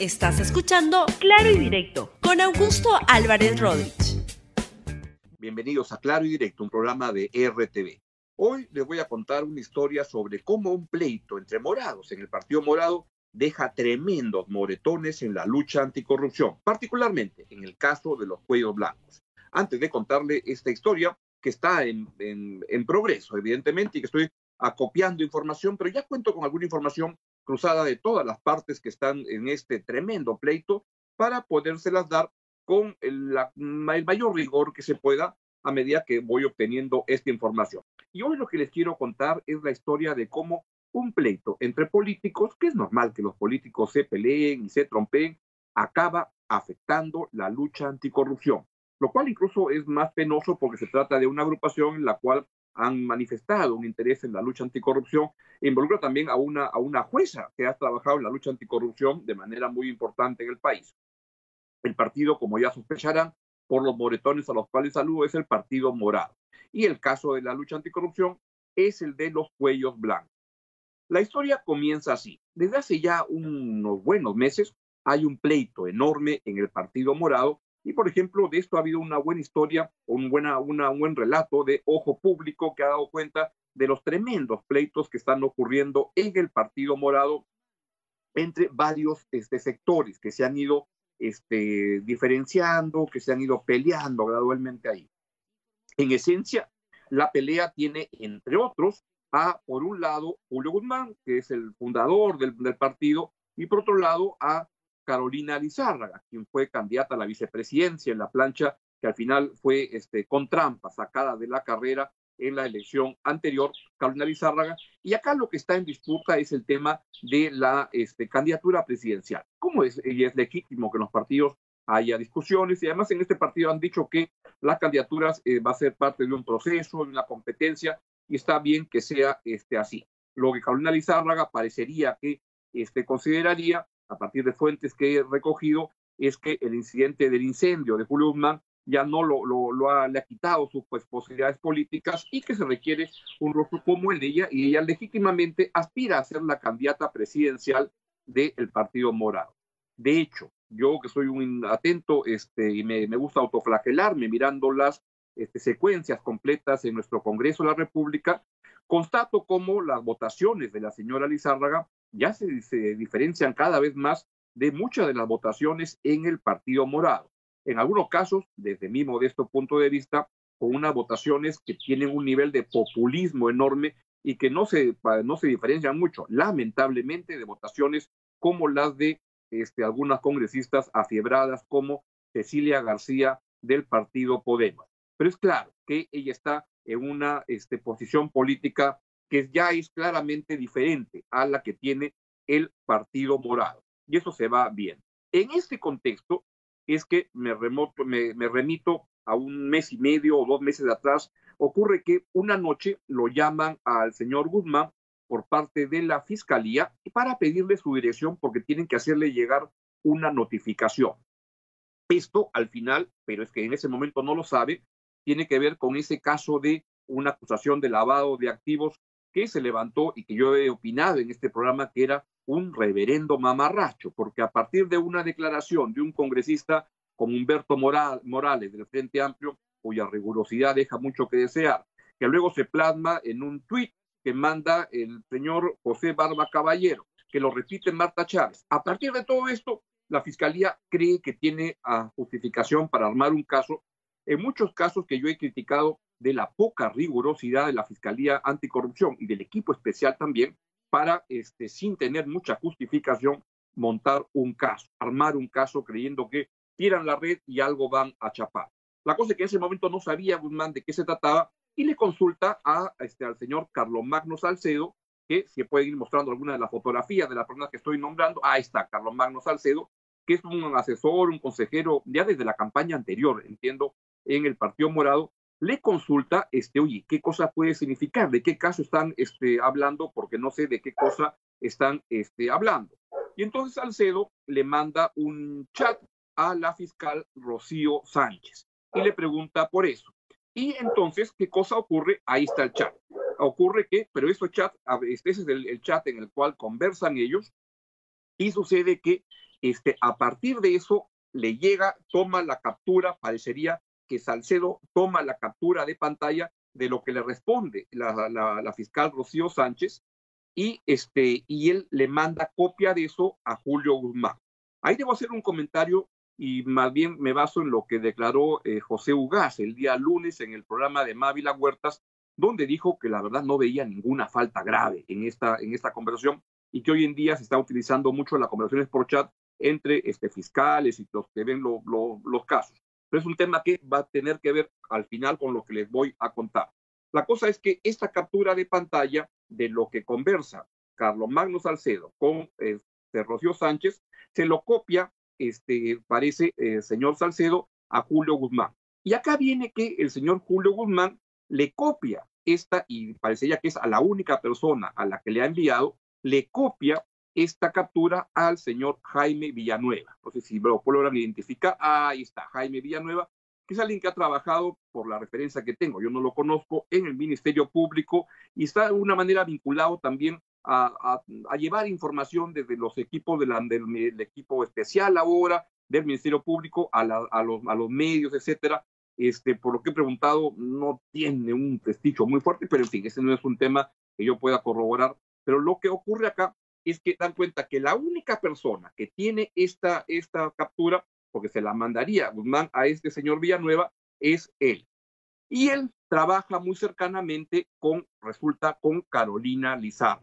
Estás escuchando Claro y Directo con Augusto Álvarez Rodríguez. Bienvenidos a Claro y Directo, un programa de RTV. Hoy les voy a contar una historia sobre cómo un pleito entre morados en el Partido Morado deja tremendos moretones en la lucha anticorrupción, particularmente en el caso de los cuellos blancos. Antes de contarle esta historia, que está en, en progreso, evidentemente, y que estoy acopiando información, pero ya cuento con alguna información cruzada de todas las partes que están en este tremendo pleito para podérselas dar con el, mayor rigor que se pueda a medida que voy obteniendo esta información. Y hoy lo que les quiero contar es la historia de cómo un pleito entre políticos, que es normal que los políticos se peleen y se trompeen, acaba afectando la lucha anticorrupción, lo cual incluso es más penoso porque se trata de una agrupación en la cual han manifestado un interés en la lucha anticorrupción, involucra también a una, a una jueza que ha trabajado en la lucha anticorrupción de manera muy importante en el país. El partido, como ya sospecharán, por los moretones a los cuales saludo, es el Partido Morado. Y el caso de la lucha anticorrupción es el de los cuellos blancos. La historia comienza así. Desde hace ya unos buenos meses hay un pleito enorme en el Partido Morado y, por ejemplo, de esto ha habido una buena historia, un, buena, una, un buen relato de ojo público que ha dado cuenta de los tremendos pleitos que están ocurriendo en el Partido Morado entre varios este, sectores que se han ido este, diferenciando, que se han ido peleando gradualmente ahí. En esencia, la pelea tiene, entre otros, a, por un lado, Julio Guzmán, que es el fundador del, del partido, y por otro lado, a Carolina Lizárraga, quien fue candidata a la vicepresidencia en la plancha, que al final fue este, con trampa sacada de la carrera en la elección anterior, Carolina Lizárraga. Y acá lo que está en disputa es el tema de la este, candidatura presidencial. ¿Cómo es? Y es legítimo que los partidos haya discusiones y además en este partido han dicho que las candidaturas eh, va a ser parte de un proceso, de una competencia y está bien que sea este, así. Lo que Carolina Lizárraga parecería que este, consideraría a partir de fuentes que he recogido, es que el incidente del incendio de Julio Guzmán ya no lo, ha, le ha quitado sus pues, posibilidades políticas y que se requiere un rostro como el de ella y ella legítimamente aspira a ser la candidata presidencial del Partido Morado. De hecho, yo que soy un atento este, y me, me gusta autoflagelarme mirando las este, secuencias completas en nuestro Congreso de la República, constato cómo las votaciones de la señora Lizárraga ya se, diferencian cada vez más de muchas de las votaciones en el Partido Morado. En algunos casos, desde mi modesto punto de vista, con unas votaciones que tienen un nivel de populismo enorme y que no se, no se diferencian mucho, lamentablemente, de votaciones como las de este, algunas congresistas afiebradas como Cecilia García del partido Podemos. Pero es claro que ella está en una este, posición política que ya es claramente diferente a la que tiene el Partido Morado. Y eso se va bien. En este contexto es que me, me, remito a un mes y medio o dos meses de atrás, ocurre que una noche lo llaman al señor Guzmán por parte de la fiscalía para pedirle su dirección porque tienen que hacerle llegar una notificación. Esto al final, pero es que en ese momento no lo sabe, tiene que ver con ese caso de una acusación de lavado de activos que se levantó y que yo he opinado en este programa que era un reverendo mamarracho, porque a partir de una declaración de un congresista como Humberto Morales del Frente Amplio, cuya rigurosidad deja mucho que desear, que luego se plasma en un tuit que manda el señor José Barba Caballero, que lo repite Marta Chávez. A partir de todo esto, la Fiscalía cree que tiene a justificación para armar un caso. En muchos casos que yo he criticado de la poca rigurosidad de la Fiscalía Anticorrupción y del equipo especial también para, este, sin tener mucha justificación, montar un caso, armar un caso creyendo que tiran la red y algo van a chapar. La cosa es que en ese momento no sabía Guzmán de qué se trataba y le consulta a, este, al señor Carlos Magno Salcedo, que si puede ir mostrando alguna de las fotografías de la persona que estoy nombrando, ahí está Carlos Magno Salcedo, que es un asesor, un consejero ya desde la campaña anterior, entiendo, en el Partido Morado, le consulta, este, oye, ¿qué cosa puede significar? ¿De qué caso están este, hablando? Porque no sé de qué cosa están este, hablando. Y entonces Salcedo le manda un chat a la fiscal Rocío Sánchez y le pregunta por eso. Y entonces, ¿qué cosa ocurre? Ahí está el chat. Ocurre que, pero este chat, este es el, el chat en el cual conversan ellos, Y sucede que este, a partir de eso le llega, toma la captura, parecería que Salcedo toma la captura de pantalla de lo que le responde la, fiscal Rocío Sánchez y, este, y él le manda copia de eso a Julio Guzmán. Ahí debo hacer un comentario y más bien me baso en lo que declaró eh, José Ugaz el día lunes en el programa de Mávila Huertas, donde dijo que la verdad no veía ninguna falta grave en esta, en esta conversación y que hoy en día se está utilizando mucho las conversaciones por chat entre este, fiscales y los que ven los casos. Pero es un tema que va a tener que ver al final con lo que les voy a contar. La cosa es que esta captura de pantalla de lo que conversa Carlos Magno Salcedo con este, Rocío Sánchez se lo copia, este, parece, el señor Salcedo a Julio Guzmán. Y acá viene que el señor Julio Guzmán le copia esta, y parecería que es a la única persona a la que le ha enviado, le copia esta captura al señor Jaime Villanueva. No sé si lo logran identificar. ahí está, Jaime Villanueva, que es alguien que ha trabajado, por la referencia que tengo, yo no lo conozco, en el Ministerio Público y está de alguna manera vinculado también a, llevar información desde los equipos del, equipo especial ahora, del Ministerio Público, a, los, a los medios, etcétera. Este, por lo que he preguntado, no tiene un prestigio muy fuerte, pero en fin, ese no es un tema que yo pueda corroborar. Pero lo que ocurre acá es que dan cuenta que la única persona que tiene esta, esta captura, porque se la mandaría Guzmán a este señor Villanueva, es él. Y él trabaja muy cercanamente con, resulta, con Carolina Lizarra.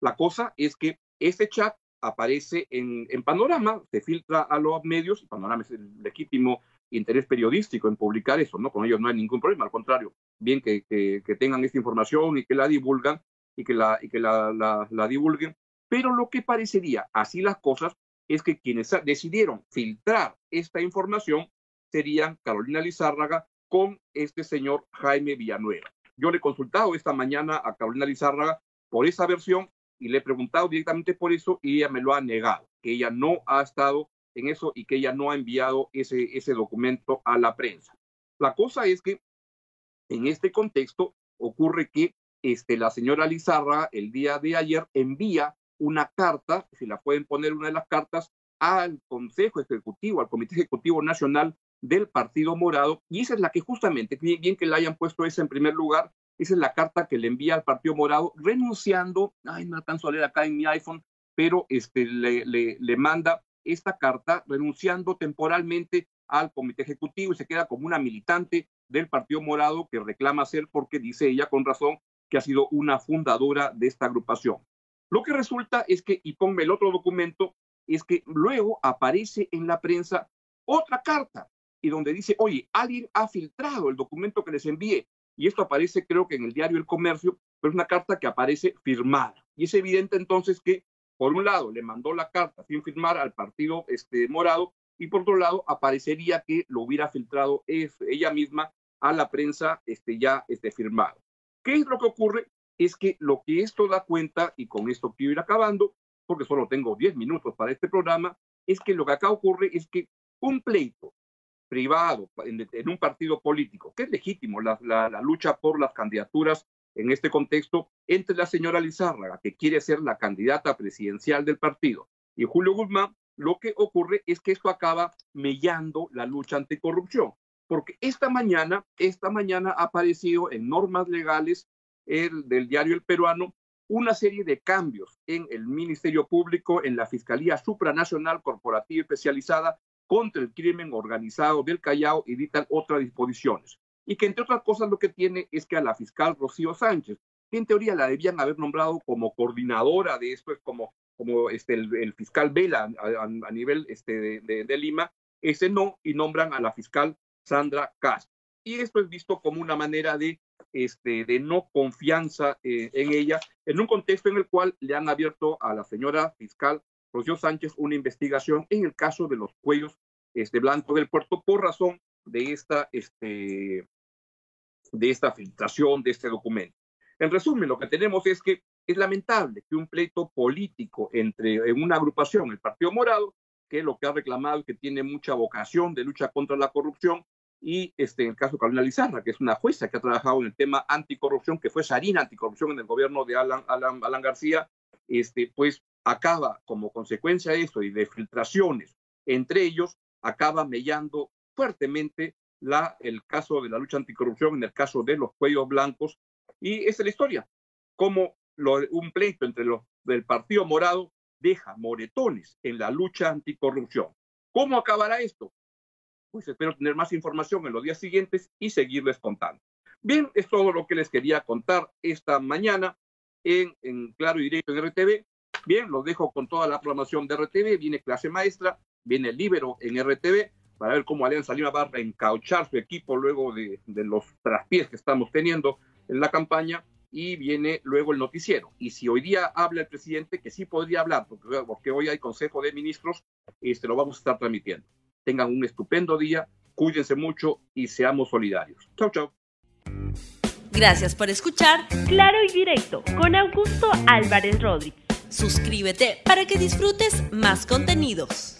La cosa es que este chat aparece en, en, Panorama, se filtra a los medios, y Panorama es el legítimo interés periodístico en publicar eso, ¿no? Con ellos no hay ningún problema, al contrario, bien que, que, tengan esta información y que la divulgan y que la, y que la, la divulguen, pero lo que parecería, así las cosas, es que quienes decidieron filtrar esta información serían Carolina Lizárraga con este señor Jaime Villanueva. Yo le he consultado esta mañana a Carolina Lizárraga por esa versión y le he preguntado directamente por eso y ella me lo ha negado, que ella no ha estado en eso y que ella no ha enviado ese, ese documento a la prensa. La cosa es que en este contexto ocurre que este, la señora Lizárraga el día de ayer envía una carta, si la pueden poner una de las cartas, al Consejo Ejecutivo, al Comité Ejecutivo Nacional del Partido Morado, y esa es la que justamente, bien que le hayan puesto esa en primer lugar, esa es la carta que le envía al Partido Morado, renunciando, ay, no alcanzo a leer acá en mi iPhone, pero este, le, le, le manda esta carta renunciando temporalmente al Comité Ejecutivo y se queda como una militante del Partido Morado que reclama ser, porque dice ella con razón, que ha sido una fundadora de esta agrupación. Lo que resulta es que, y ponme el otro documento, es que luego aparece en la prensa otra carta y donde dice, oye, alguien ha filtrado el documento que les envié. Y esto aparece creo que en el diario El Comercio, pero es una carta que aparece firmada. Y es evidente entonces que, por un lado, le mandó la carta sin firmar al partido este, morado y por otro lado, aparecería que lo hubiera filtrado ella misma a la prensa este, ya este, firmado. ¿Qué es lo que ocurre? Es que lo que esto da cuenta, y con esto quiero ir acabando, porque solo tengo 10 minutos para este programa, es que lo que acá ocurre es que un pleito privado en, un partido político, que es legítimo la, la, lucha por las candidaturas en este contexto, entre la señora Lizárraga, que quiere ser la candidata presidencial del partido, y Julio Guzmán, lo que ocurre es que esto acaba mellando la lucha anticorrupción, porque esta mañana, esta mañana ha aparecido en normas legales el, del diario El Peruano una serie de cambios en el Ministerio Público, en la Fiscalía Supranacional Corporativa Especializada contra el Crimen Organizado del Callao y dictan otras disposiciones. Y que entre otras cosas lo que tiene es que a la fiscal Rocío Sánchez, que en teoría la debían haber nombrado como coordinadora de esto, es como, como este, el, fiscal Vela a, nivel este, de, de, Lima, ese no, y nombran a la fiscal Sandra Castro. Y esto es visto como una manera de este, de no confianza eh, en ella, en un contexto en el cual le han abierto a la señora fiscal Rocío Sánchez una investigación en el caso de los cuellos este, blancos del puerto por razón de esta, este, de esta filtración de este documento. En resumen, lo que tenemos es que es lamentable que un pleito político entre en una agrupación, el Partido Morado, que lo que ha reclamado que tiene mucha vocación de lucha contra la corrupción, y este, en el caso de Carolina Lizarra, que es una jueza que ha trabajado en el tema anticorrupción, que fue Sarina anticorrupción en el gobierno de Alan, Alan, Alan García, este, pues acaba como consecuencia de esto y de filtraciones entre ellos, acaba mellando fuertemente la, el caso de la lucha anticorrupción en el caso de los cuellos blancos. Y esa es la historia, como un pleito entre los del Partido Morado deja moretones en la lucha anticorrupción. ¿Cómo acabará esto? Pues espero tener más información en los días siguientes y seguirles contando. Bien, es todo lo que les quería contar esta mañana en, en Claro y Directo en RTV. Bien, los dejo con toda la programación de RTV. Viene clase maestra, viene Libero en RTV para ver cómo Alianza Lima va a reencauchar su equipo luego de, de los traspiés que estamos teniendo en la campaña y viene luego el noticiero. Y si hoy día habla el presidente, que sí podría hablar, porque, porque hoy hay Consejo de Ministros, este, lo vamos a estar transmitiendo. Tengan un estupendo día, cuídense mucho y seamos solidarios. Chau, chau. Gracias por escuchar Claro y Directo con Augusto Álvarez Rodríguez. Suscríbete para que disfrutes más contenidos.